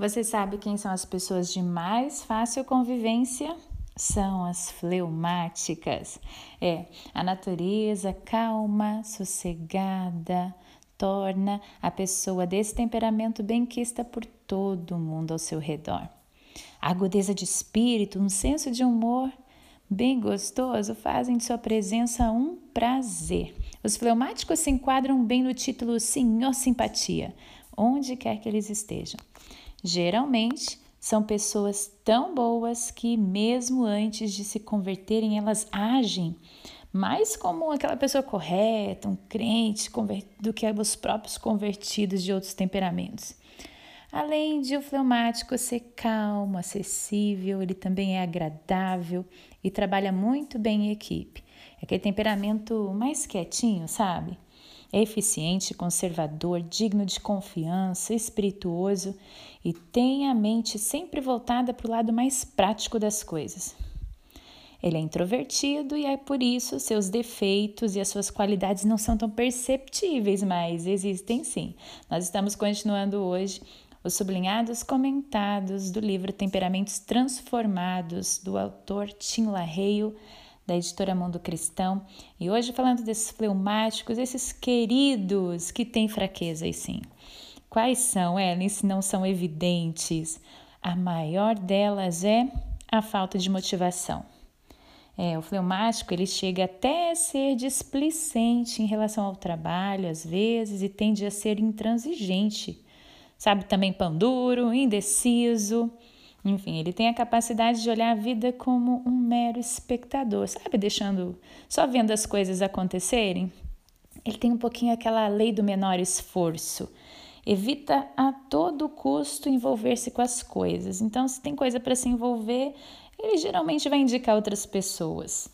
Você sabe quem são as pessoas de mais fácil convivência? São as fleumáticas. É, a natureza calma, sossegada, torna a pessoa desse temperamento benquista por todo mundo ao seu redor. A agudeza de espírito, um senso de humor bem gostoso fazem de sua presença um prazer. Os fleumáticos se enquadram bem no título Senhor Simpatia, onde quer que eles estejam. Geralmente, são pessoas tão boas que, mesmo antes de se converterem, elas agem mais como aquela pessoa correta, um crente, do que os próprios convertidos de outros temperamentos. Além de o fleumático ser calmo, acessível, ele também é agradável e trabalha muito bem em equipe. É aquele temperamento mais quietinho, sabe? Eficiente, conservador, digno de confiança, espirituoso e tem a mente sempre voltada para o lado mais prático das coisas. Ele é introvertido e é por isso seus defeitos e as suas qualidades não são tão perceptíveis, mas existem sim. Nós estamos continuando hoje os sublinhados comentados do livro Temperamentos Transformados, do autor Tim LaReio, da editora Mundo Cristão, e hoje falando desses fleumáticos, esses queridos que têm fraquezas, sim. Quais são, Ellen, se não são evidentes? A maior delas é a falta de motivação. É, o fleumático ele chega até a ser displicente em relação ao trabalho, às vezes, e tende a ser intransigente. Sabe também pão duro, indeciso, enfim, ele tem a capacidade de olhar a vida como um mero espectador, sabe? Deixando, só vendo as coisas acontecerem. Ele tem um pouquinho aquela lei do menor esforço. Evita a todo custo envolver-se com as coisas. Então, se tem coisa para se envolver, ele geralmente vai indicar outras pessoas.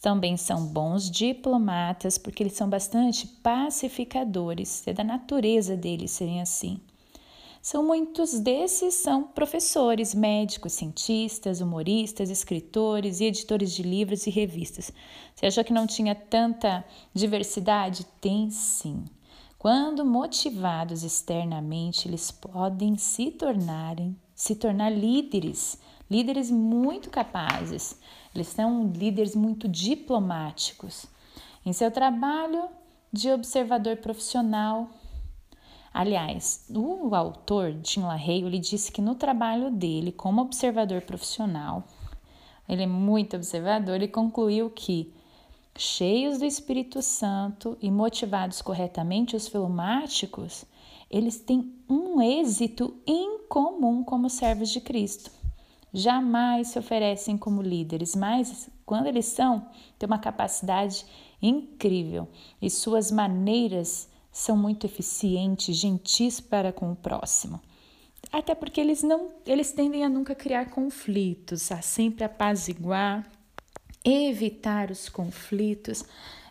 Também são bons diplomatas, porque eles são bastante pacificadores. É da natureza deles serem assim. São muitos desses são professores, médicos, cientistas, humoristas, escritores e editores de livros e revistas. Você achou que não tinha tanta diversidade? Tem sim. Quando motivados externamente, eles podem se tornarem, se tornar líderes, líderes muito capazes. Eles são líderes muito diplomáticos. Em seu trabalho de observador profissional, Aliás, o autor, Tim LaRae, ele disse que no trabalho dele como observador profissional, ele é muito observador e concluiu que, cheios do Espírito Santo e motivados corretamente, os filmáticos, eles têm um êxito incomum como servos de Cristo. Jamais se oferecem como líderes, mas quando eles são, têm uma capacidade incrível e suas maneiras são muito eficientes, gentis para com o próximo. Até porque eles não, eles tendem a nunca criar conflitos, a sempre apaziguar, evitar os conflitos.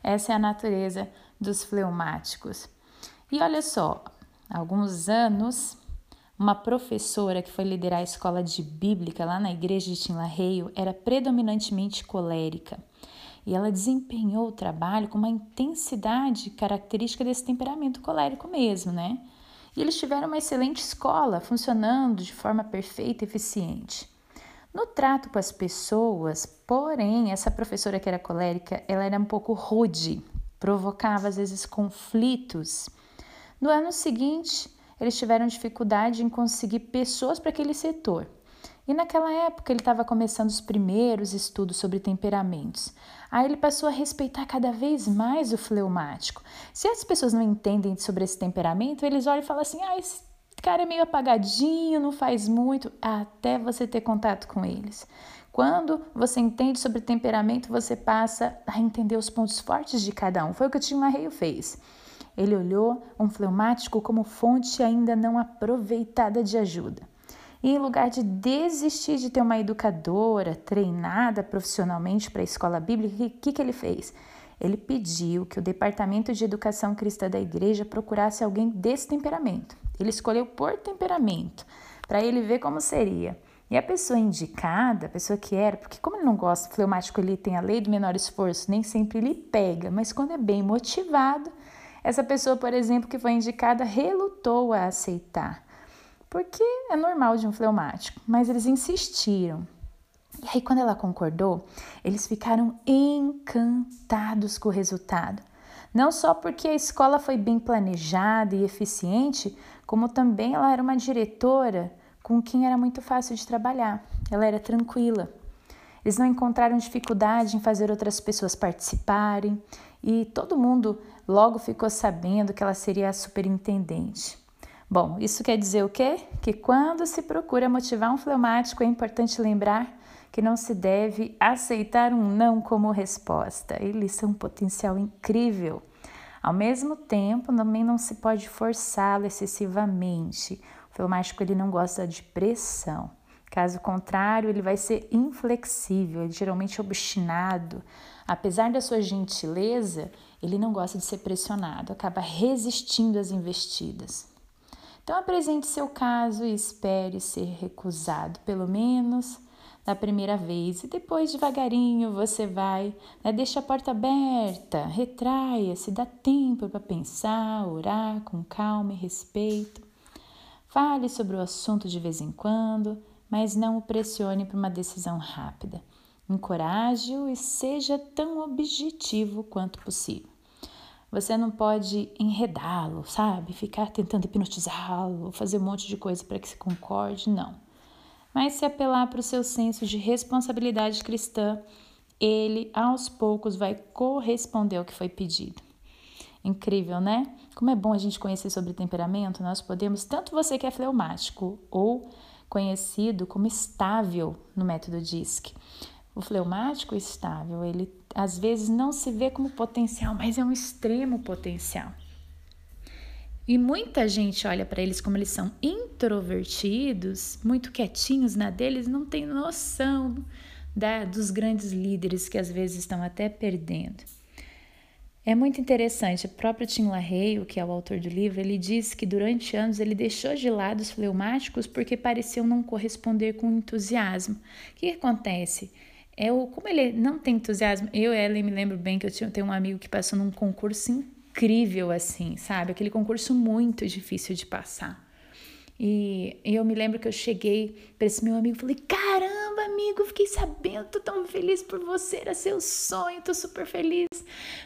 Essa é a natureza dos fleumáticos. E olha só, há alguns anos, uma professora que foi liderar a escola de bíblica lá na igreja de Tinlarreio era predominantemente colérica e ela desempenhou o trabalho com uma intensidade característica desse temperamento colérico mesmo, né? E eles tiveram uma excelente escola, funcionando de forma perfeita e eficiente. No trato com as pessoas, porém, essa professora que era colérica, ela era um pouco rude, provocava às vezes conflitos. No ano seguinte, eles tiveram dificuldade em conseguir pessoas para aquele setor. E naquela época ele estava começando os primeiros estudos sobre temperamentos. Aí ele passou a respeitar cada vez mais o fleumático. Se as pessoas não entendem sobre esse temperamento, eles olham e falam assim: ah, esse cara é meio apagadinho, não faz muito, até você ter contato com eles. Quando você entende sobre temperamento, você passa a entender os pontos fortes de cada um. Foi o que o Tim LaReio fez. Ele olhou um fleumático como fonte ainda não aproveitada de ajuda. E em lugar de desistir de ter uma educadora treinada profissionalmente para a escola bíblica, o que, que ele fez? Ele pediu que o Departamento de Educação Cristã da igreja procurasse alguém desse temperamento. Ele escolheu por temperamento, para ele ver como seria. E a pessoa indicada, a pessoa que era, porque como ele não gosta, fleumático ele tem a lei do menor esforço, nem sempre ele pega, mas quando é bem motivado, essa pessoa, por exemplo, que foi indicada, relutou a aceitar porque é normal de um fleumático, mas eles insistiram. E aí, quando ela concordou, eles ficaram encantados com o resultado. Não só porque a escola foi bem planejada e eficiente, como também ela era uma diretora com quem era muito fácil de trabalhar. Ela era tranquila. Eles não encontraram dificuldade em fazer outras pessoas participarem e todo mundo logo ficou sabendo que ela seria a superintendente. Bom, isso quer dizer o quê? Que quando se procura motivar um fleumático, é importante lembrar que não se deve aceitar um não como resposta. Eles são um potencial incrível. Ao mesmo tempo, também não se pode forçá-lo excessivamente. O fleumático ele não gosta de pressão. Caso contrário, ele vai ser inflexível, ele geralmente obstinado. Apesar da sua gentileza, ele não gosta de ser pressionado, acaba resistindo às investidas. Então apresente seu caso e espere ser recusado, pelo menos da primeira vez, e depois devagarinho você vai, né, deixa a porta aberta, retraia-se, dá tempo para pensar, orar com calma e respeito. Fale sobre o assunto de vez em quando, mas não o pressione para uma decisão rápida. Encoraje-o e seja tão objetivo quanto possível. Você não pode enredá-lo, sabe? Ficar tentando hipnotizá-lo, fazer um monte de coisa para que se concorde, não. Mas se apelar para o seu senso de responsabilidade cristã, ele aos poucos vai corresponder ao que foi pedido. Incrível, né? Como é bom a gente conhecer sobre temperamento, nós podemos, tanto você que é fleumático ou conhecido como estável no método DISC. O fleumático estável, ele às vezes não se vê como potencial, mas é um extremo potencial. E muita gente olha para eles como eles são introvertidos, muito quietinhos na deles, não tem noção da, dos grandes líderes que às vezes estão até perdendo. É muito interessante, o próprio Tim LaHaye, que é o autor do livro, ele diz que durante anos ele deixou de lado os fleumáticos porque pareciam não corresponder com entusiasmo. O que acontece? É o, como ele não tem entusiasmo, eu e Ellen me lembro bem que eu tinha, tenho um amigo que passou num concurso incrível assim, sabe? Aquele concurso muito difícil de passar. E, e eu me lembro que eu cheguei para esse meu amigo e falei: Caramba, amigo, fiquei sabendo, tô tão feliz por você, era seu sonho, tô super feliz.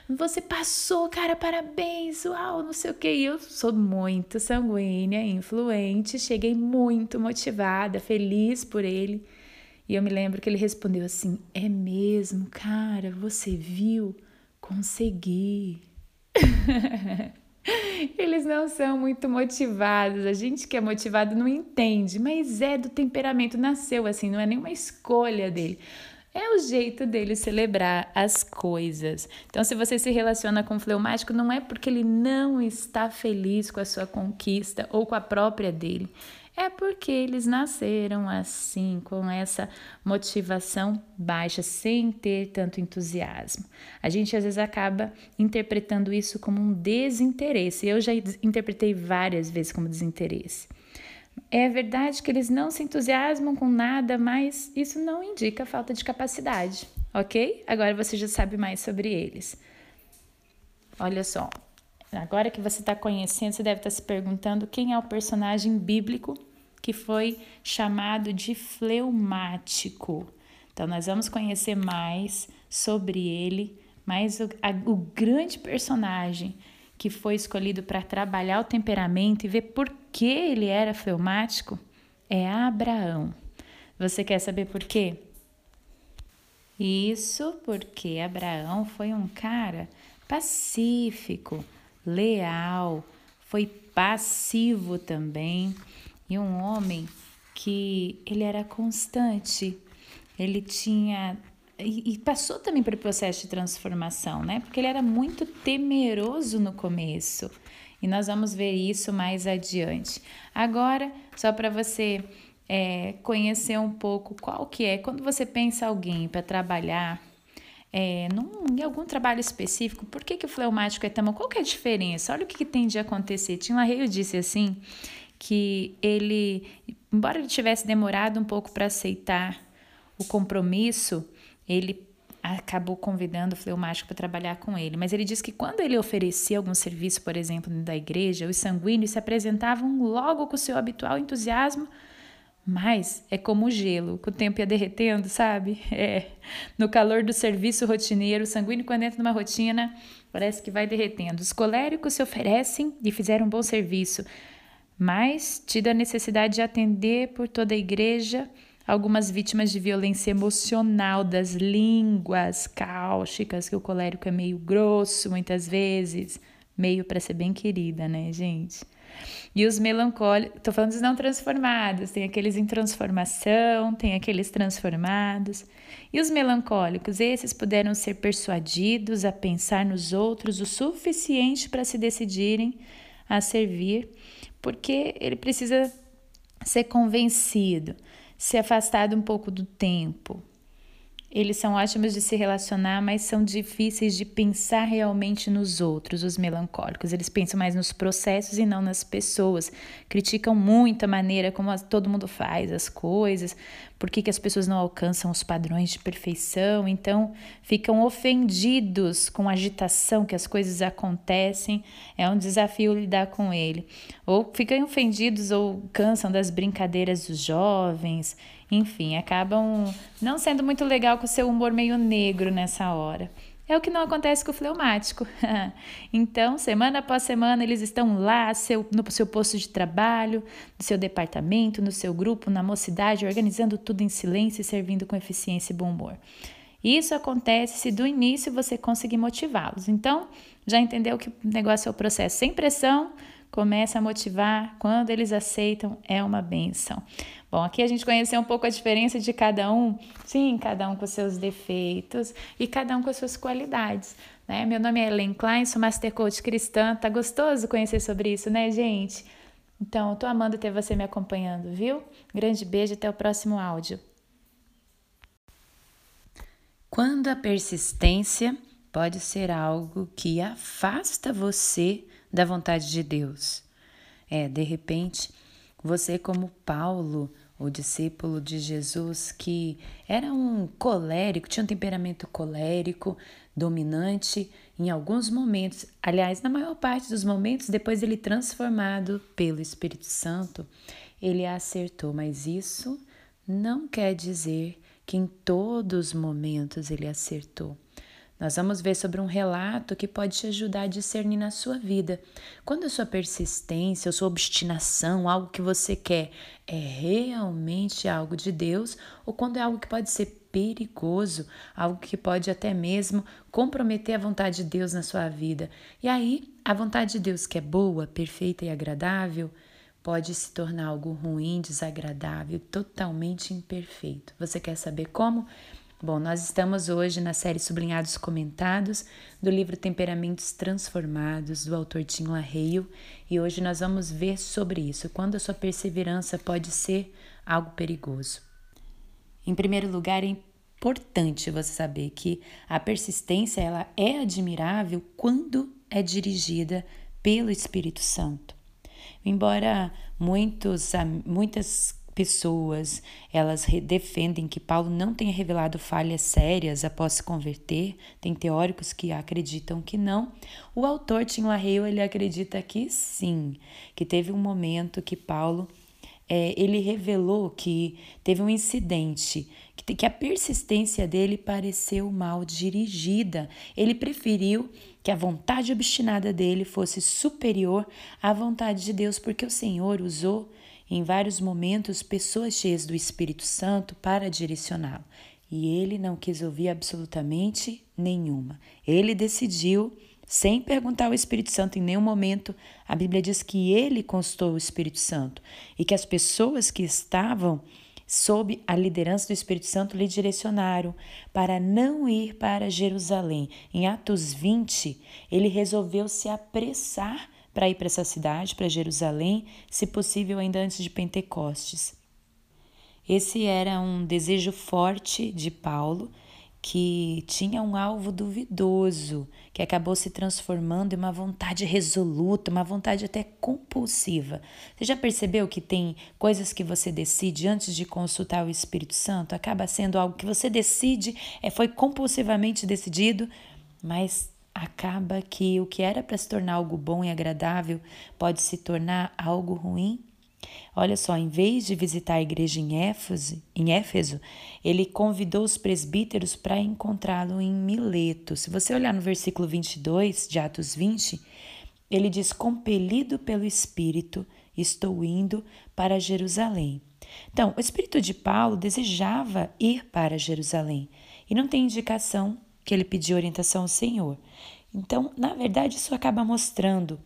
Você passou, cara, parabéns, uau, não sei o que. E eu sou muito sanguínea, influente, cheguei muito motivada, feliz por ele. E eu me lembro que ele respondeu assim: É mesmo, cara, você viu? Consegui. Eles não são muito motivados. A gente que é motivado não entende, mas é do temperamento, nasceu assim, não é nenhuma escolha dele. É o jeito dele celebrar as coisas. Então, se você se relaciona com o fleumático, não é porque ele não está feliz com a sua conquista ou com a própria dele é porque eles nasceram assim, com essa motivação baixa, sem ter tanto entusiasmo. A gente às vezes acaba interpretando isso como um desinteresse. Eu já interpretei várias vezes como desinteresse. É verdade que eles não se entusiasmam com nada, mas isso não indica falta de capacidade, ok? Agora você já sabe mais sobre eles. Olha só, agora que você está conhecendo, você deve estar tá se perguntando quem é o personagem bíblico que foi chamado de fleumático. Então, nós vamos conhecer mais sobre ele, mas o, a, o grande personagem que foi escolhido para trabalhar o temperamento e ver por que ele era fleumático é Abraão. Você quer saber por quê? Isso porque Abraão foi um cara pacífico, leal, foi passivo também e um homem que ele era constante, ele tinha e, passou também pelo processo de transformação, né? Porque ele era muito temeroso no começo. E nós vamos ver isso mais adiante. Agora, só para você é, conhecer um pouco qual que é, quando você pensa alguém para trabalhar é, num, em algum trabalho específico, por que, que o fleumático é tão... Qual que é a diferença? Olha o que, que tem de acontecer. Tim LaRae disse assim, que ele, embora ele tivesse demorado um pouco para aceitar o compromisso, ele acabou convidando o fleumático para trabalhar com ele, mas ele diz que quando ele oferecia algum serviço, por exemplo, da igreja, os sanguíneos se apresentavam logo com o seu habitual entusiasmo, mas é como o gelo, com o tempo ia derretendo, sabe? É, no calor do serviço rotineiro, o sanguíneo quando entra numa rotina, parece que vai derretendo. Os coléricos se oferecem e fizeram um bom serviço, mas tido a necessidade de atender por toda a igreja, algumas vítimas de violência emocional, das línguas cáusticas, que o colérico é meio grosso muitas vezes, meio para ser bem querida, né, gente? E os melancólicos, estou falando dos não transformados, tem aqueles em transformação, tem aqueles transformados. E os melancólicos, esses puderam ser persuadidos a pensar nos outros o suficiente para se decidirem a servir, porque ele precisa ser convencido se afastado um pouco do tempo. Eles são ótimos de se relacionar, mas são difíceis de pensar realmente nos outros, os melancólicos. Eles pensam mais nos processos e não nas pessoas. Criticam muito a maneira como todo mundo faz as coisas, por que, que as pessoas não alcançam os padrões de perfeição, então ficam ofendidos com a agitação que as coisas acontecem, é um desafio lidar com ele. Ou ficam ofendidos ou cansam das brincadeiras dos jovens, enfim, acabam não sendo muito legal com o seu humor meio negro nessa hora. É o que não acontece com o fleumático. então, semana após semana, eles estão lá seu, no seu posto de trabalho, no seu departamento, no seu grupo, na mocidade, organizando tudo em silêncio e servindo com eficiência e bom humor. Isso acontece se do início você conseguir motivá-los. Então, já entendeu que o negócio é o processo sem pressão, começa a motivar, quando eles aceitam, é uma benção. Bom, aqui a gente conheceu um pouco a diferença de cada um, sim, cada um com seus defeitos e cada um com as suas qualidades. Né? Meu nome é Ellen Klein, sou Master Coach cristã, tá gostoso conhecer sobre isso, né, gente? Então, tô amando ter você me acompanhando, viu? Grande beijo, até o próximo áudio. Quando a persistência pode ser algo que afasta você da vontade de Deus. É, de repente, você, como Paulo, o discípulo de Jesus, que era um colérico, tinha um temperamento colérico, dominante em alguns momentos, aliás, na maior parte dos momentos, depois ele transformado pelo Espírito Santo, ele acertou, mas isso não quer dizer que em todos os momentos ele acertou. Nós vamos ver sobre um relato que pode te ajudar a discernir na sua vida. Quando a sua persistência, a sua obstinação, algo que você quer, é realmente algo de Deus, ou quando é algo que pode ser perigoso, algo que pode até mesmo comprometer a vontade de Deus na sua vida. E aí, a vontade de Deus, que é boa, perfeita e agradável, pode se tornar algo ruim, desagradável, totalmente imperfeito. Você quer saber como? Bom, nós estamos hoje na série Sublinhados Comentados do livro Temperamentos Transformados, do autor Tim LaHale, e hoje nós vamos ver sobre isso, quando a sua perseverança pode ser algo perigoso. Em primeiro lugar, é importante você saber que a persistência ela é admirável quando é dirigida pelo Espírito Santo. Embora muitos, muitas pessoas, elas defendem que Paulo não tenha revelado falhas sérias após se converter, tem teóricos que acreditam que não. O autor Tim LaHale, ele acredita que sim, que teve um momento que Paulo é, ele revelou que teve um incidente, que, que a persistência dele pareceu mal dirigida. Ele preferiu que a vontade obstinada dele fosse superior à vontade de Deus, porque o Senhor usou em vários momentos pessoas cheias do Espírito Santo para direcioná-lo. E ele não quis ouvir absolutamente nenhuma. Ele decidiu, sem perguntar ao Espírito Santo em nenhum momento, a Bíblia diz que ele constou o Espírito Santo e que as pessoas que estavam sob a liderança do Espírito Santo lhe direcionaram para não ir para Jerusalém. Em Atos 20, ele resolveu se apressar para ir para essa cidade, para Jerusalém, se possível ainda antes de Pentecostes. Esse era um desejo forte de Paulo, que tinha um alvo duvidoso, que acabou se transformando em uma vontade resoluta, uma vontade até compulsiva. Você já percebeu que tem coisas que você decide antes de consultar o Espírito Santo? Acaba sendo algo que você decide, é, foi compulsivamente decidido, mas acaba que o que era para se tornar algo bom e agradável pode se tornar algo ruim Olha só, em vez de visitar a igreja em Éfeso, em Éfeso ele convidou os presbíteros para encontrá-lo em Mileto. Se você olhar no versículo 22 de Atos 20, ele diz: Compelido pelo Espírito, estou indo para Jerusalém. Então, o Espírito de Paulo desejava ir para Jerusalém e não tem indicação que ele pediu orientação ao Senhor. Então, na verdade, isso acaba mostrando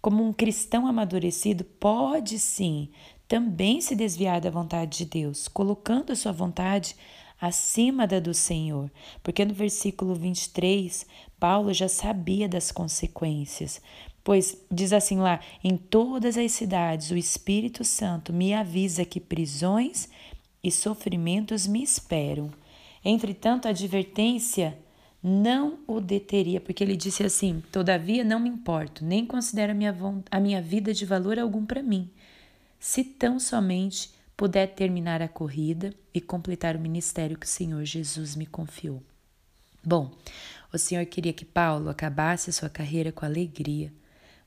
como um cristão amadurecido pode sim também se desviar da vontade de Deus, colocando a sua vontade acima da do Senhor. Porque no versículo 23, Paulo já sabia das consequências. Pois diz assim lá: em todas as cidades o Espírito Santo me avisa que prisões e sofrimentos me esperam. Entretanto, a advertência não o deteria, porque ele disse assim: Todavia não me importo, nem considero a minha, a minha vida de valor algum para mim, se tão somente puder terminar a corrida e completar o ministério que o Senhor Jesus me confiou. Bom, o Senhor queria que Paulo acabasse sua carreira com alegria,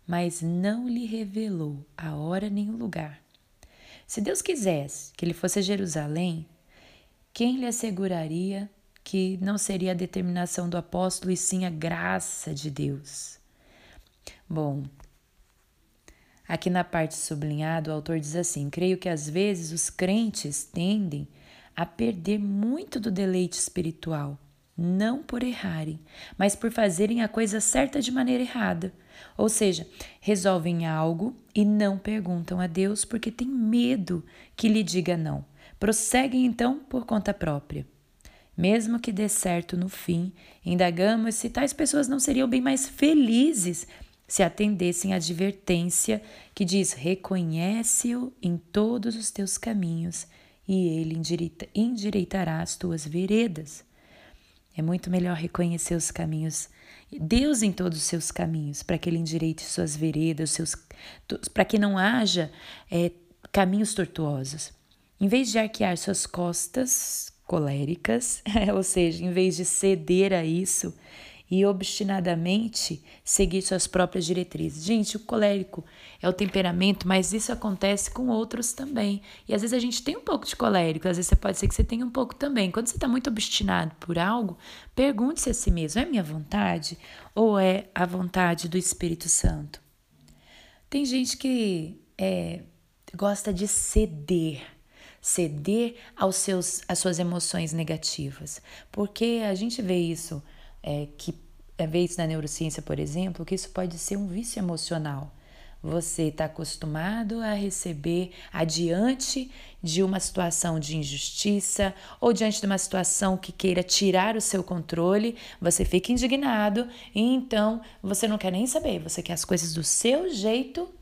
mas não lhe revelou a hora nem o lugar. Se Deus quisesse que ele fosse a Jerusalém, quem lhe asseguraria que não seria a determinação do apóstolo e sim a graça de Deus. Bom, aqui na parte sublinhada, o autor diz assim: creio que às vezes os crentes tendem a perder muito do deleite espiritual, não por errarem, mas por fazerem a coisa certa de maneira errada. Ou seja, resolvem algo e não perguntam a Deus porque têm medo que lhe diga não. Prosseguem então por conta própria. Mesmo que dê certo no fim, indagamos se tais pessoas não seriam bem mais felizes se atendessem à advertência que diz: reconhece-o em todos os teus caminhos e ele endireita, endireitará as tuas veredas. É muito melhor reconhecer os caminhos, Deus em todos os seus caminhos, para que ele endireite suas veredas, seus, para que não haja é, caminhos tortuosos. Em vez de arquear suas costas coléricas, ou seja, em vez de ceder a isso e obstinadamente seguir suas próprias diretrizes. Gente, o colérico é o temperamento, mas isso acontece com outros também. E às vezes a gente tem um pouco de colérico, às vezes pode ser que você tenha um pouco também. Quando você está muito obstinado por algo, pergunte-se a si mesmo: é minha vontade ou é a vontade do Espírito Santo? Tem gente que é, gosta de ceder ceder aos seus, às suas emoções negativas. Porque a gente vê isso, é, que é, vê isso na neurociência, por exemplo, que isso pode ser um vício emocional. Você está acostumado a receber adiante de uma situação de injustiça ou diante de uma situação que queira tirar o seu controle, você fica indignado e então você não quer nem saber, você quer as coisas do seu jeito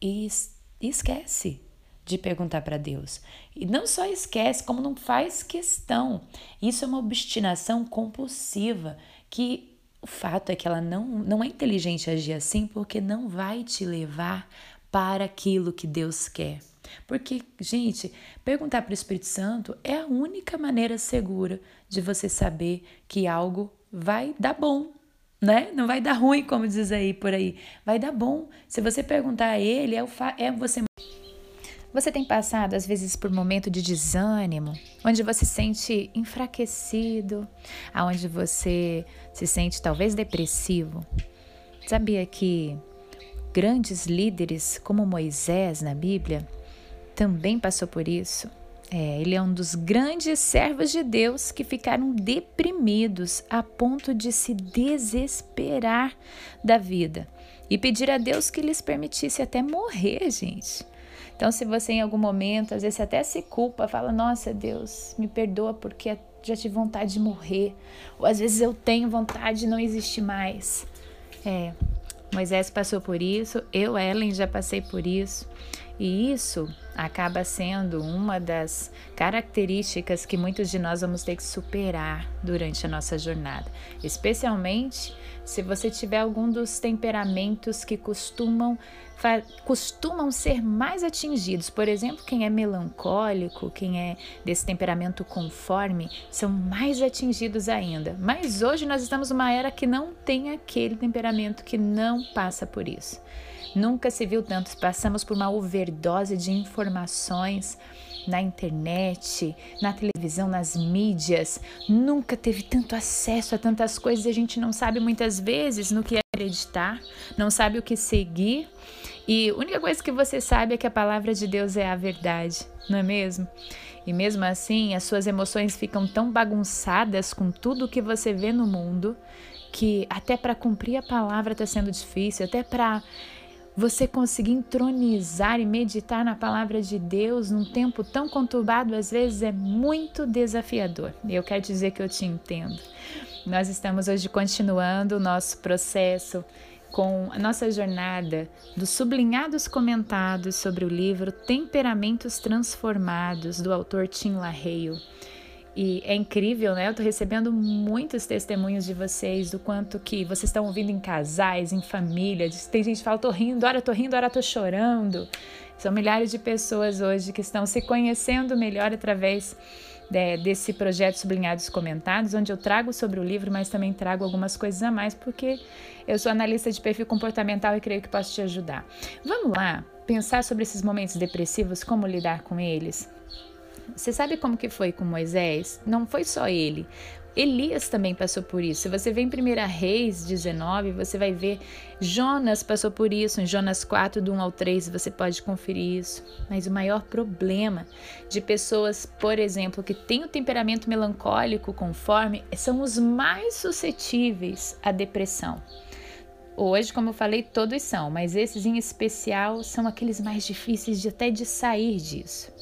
e esquece de perguntar para Deus. E não só esquece, como não faz questão. Isso é uma obstinação compulsiva que o fato é que ela não, não é inteligente agir assim porque não vai te levar para aquilo que Deus quer. Porque, gente, perguntar para o Espírito Santo é a única maneira segura de você saber que algo vai dar bom, né? Não vai dar ruim, como diz aí por aí. Vai dar bom. Se você perguntar a ele, é, o é você você tem passado, às vezes, por momento de desânimo, onde você se sente enfraquecido, aonde você se sente talvez depressivo. Sabia que grandes líderes como Moisés na Bíblia também passou por isso? É, ele é um dos grandes servos de Deus que ficaram deprimidos a ponto de se desesperar da vida e pedir a Deus que lhes permitisse até morrer, gente. Então, se você em algum momento, às vezes até se culpa, fala: Nossa, Deus, me perdoa porque já tive vontade de morrer. Ou às vezes eu tenho vontade de não existir mais. É, Moisés passou por isso, eu, Ellen, já passei por isso. E isso acaba sendo uma das características que muitos de nós vamos ter que superar durante a nossa jornada, especialmente se você tiver algum dos temperamentos que costumam costumam ser mais atingidos. Por exemplo, quem é melancólico, quem é desse temperamento conforme, são mais atingidos ainda. Mas hoje nós estamos numa era que não tem aquele temperamento que não passa por isso. Nunca se viu tanto. Passamos por uma overdose de informações na internet, na televisão, nas mídias. Nunca teve tanto acesso a tantas coisas e a gente não sabe muitas vezes no que acreditar, não sabe o que seguir. E a única coisa que você sabe é que a palavra de Deus é a verdade, não é mesmo? E mesmo assim, as suas emoções ficam tão bagunçadas com tudo o que você vê no mundo que até para cumprir a palavra está sendo difícil, até para você conseguir entronizar e meditar na palavra de Deus num tempo tão conturbado, às vezes é muito desafiador. Eu quero dizer que eu te entendo. Nós estamos hoje continuando o nosso processo com a nossa jornada dos sublinhados comentados sobre o livro Temperamentos Transformados, do autor Tim LaHaye. E é incrível, né? Eu tô recebendo muitos testemunhos de vocês do quanto que vocês estão ouvindo em casais, em família. Tem gente que fala, tô rindo, ora tô rindo, ora tô chorando. São milhares de pessoas hoje que estão se conhecendo melhor através de, desse projeto Sublinhados Comentados, onde eu trago sobre o livro, mas também trago algumas coisas a mais, porque eu sou analista de perfil comportamental e creio que posso te ajudar. Vamos lá pensar sobre esses momentos depressivos, como lidar com eles? Você sabe como que foi com Moisés? Não foi só ele. Elias também passou por isso. Se você vê em 1 Reis 19, você vai ver Jonas passou por isso. Em Jonas 4, do 1 ao 3, você pode conferir isso. Mas o maior problema de pessoas, por exemplo, que têm o temperamento melancólico conforme, são os mais suscetíveis à depressão. Hoje, como eu falei, todos são, mas esses em especial são aqueles mais difíceis de até de sair disso.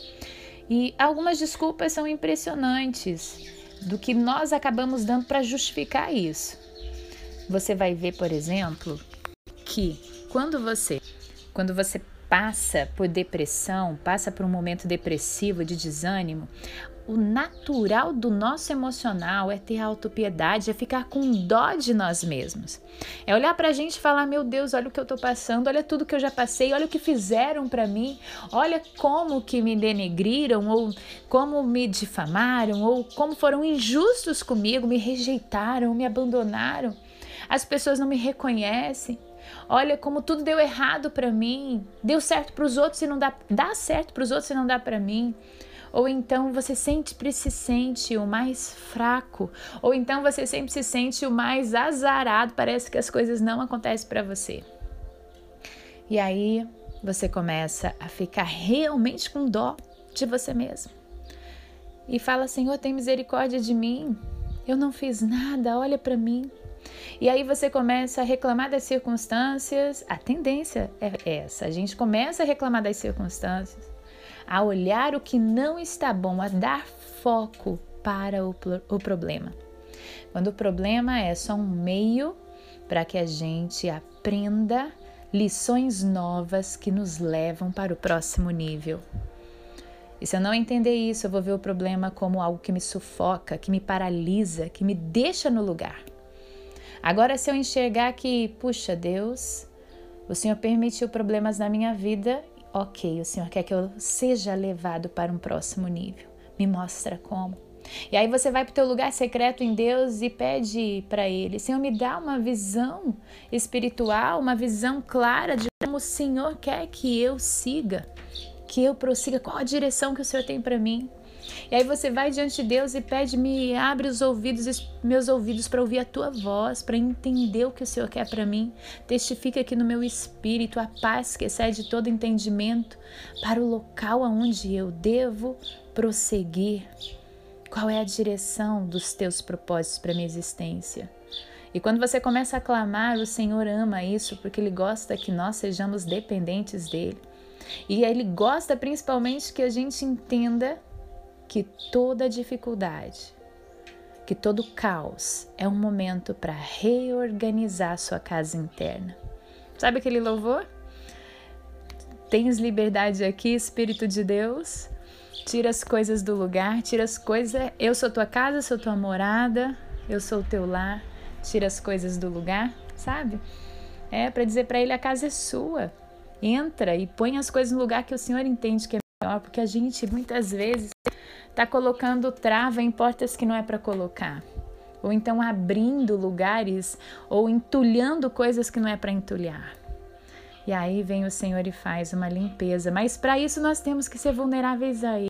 E algumas desculpas são impressionantes do que nós acabamos dando para justificar isso. Você vai ver, por exemplo, que quando você quando você passa por depressão, passa por um momento depressivo de desânimo, o natural do nosso emocional é ter autopiedade, é ficar com dó de nós mesmos. É olhar pra gente e falar: "Meu Deus, olha o que eu tô passando, olha tudo que eu já passei, olha o que fizeram para mim, olha como que me denegriram ou como me difamaram ou como foram injustos comigo, me rejeitaram, me abandonaram. As pessoas não me reconhecem. Olha como tudo deu errado para mim. Deu certo para os outros e não dá, dá certo para os outros e não dá para mim. Ou então você sempre se sente o mais fraco, ou então você sempre se sente o mais azarado, parece que as coisas não acontecem para você. E aí você começa a ficar realmente com dó de você mesmo. E fala: Senhor, tem misericórdia de mim. Eu não fiz nada, olha para mim. E aí você começa a reclamar das circunstâncias. A tendência é essa: a gente começa a reclamar das circunstâncias a olhar o que não está bom, a dar foco para o, o problema. Quando o problema é só um meio para que a gente aprenda lições novas que nos levam para o próximo nível. E se eu não entender isso, eu vou ver o problema como algo que me sufoca, que me paralisa, que me deixa no lugar. Agora, se eu enxergar que, puxa, Deus, o Senhor permitiu problemas na minha vida ok, o Senhor quer que eu seja levado para um próximo nível. Me mostra como. E aí você vai para o teu lugar secreto em Deus e pede para Ele, Senhor, me dá uma visão espiritual, uma visão clara de como o Senhor quer que eu siga, que eu prossiga, qual a direção que o Senhor tem para mim. E aí você vai diante de Deus e pede: me abre os ouvidos, meus ouvidos para ouvir a tua voz, para entender o que o Senhor quer para mim. Testifica aqui no meu espírito a paz que excede todo entendimento para o local aonde eu devo prosseguir. Qual é a direção dos teus propósitos para minha existência? E quando você começa a clamar, o Senhor ama isso porque Ele gosta que nós sejamos dependentes dEle. E Ele gosta principalmente que a gente entenda que toda dificuldade, que todo caos é um momento para reorganizar sua casa interna. Sabe aquele louvor? Tens liberdade aqui, Espírito de Deus. Tira as coisas do lugar, tira as coisas. Eu sou tua casa, sou tua morada, eu sou o teu lar. Tira as coisas do lugar, sabe? É para dizer para ele a casa é sua. Entra e põe as coisas no lugar que o Senhor entende que é porque a gente muitas vezes está colocando trava em portas que não é para colocar. Ou então abrindo lugares ou entulhando coisas que não é para entulhar. E aí vem o Senhor e faz uma limpeza. Mas para isso nós temos que ser vulneráveis a Ele.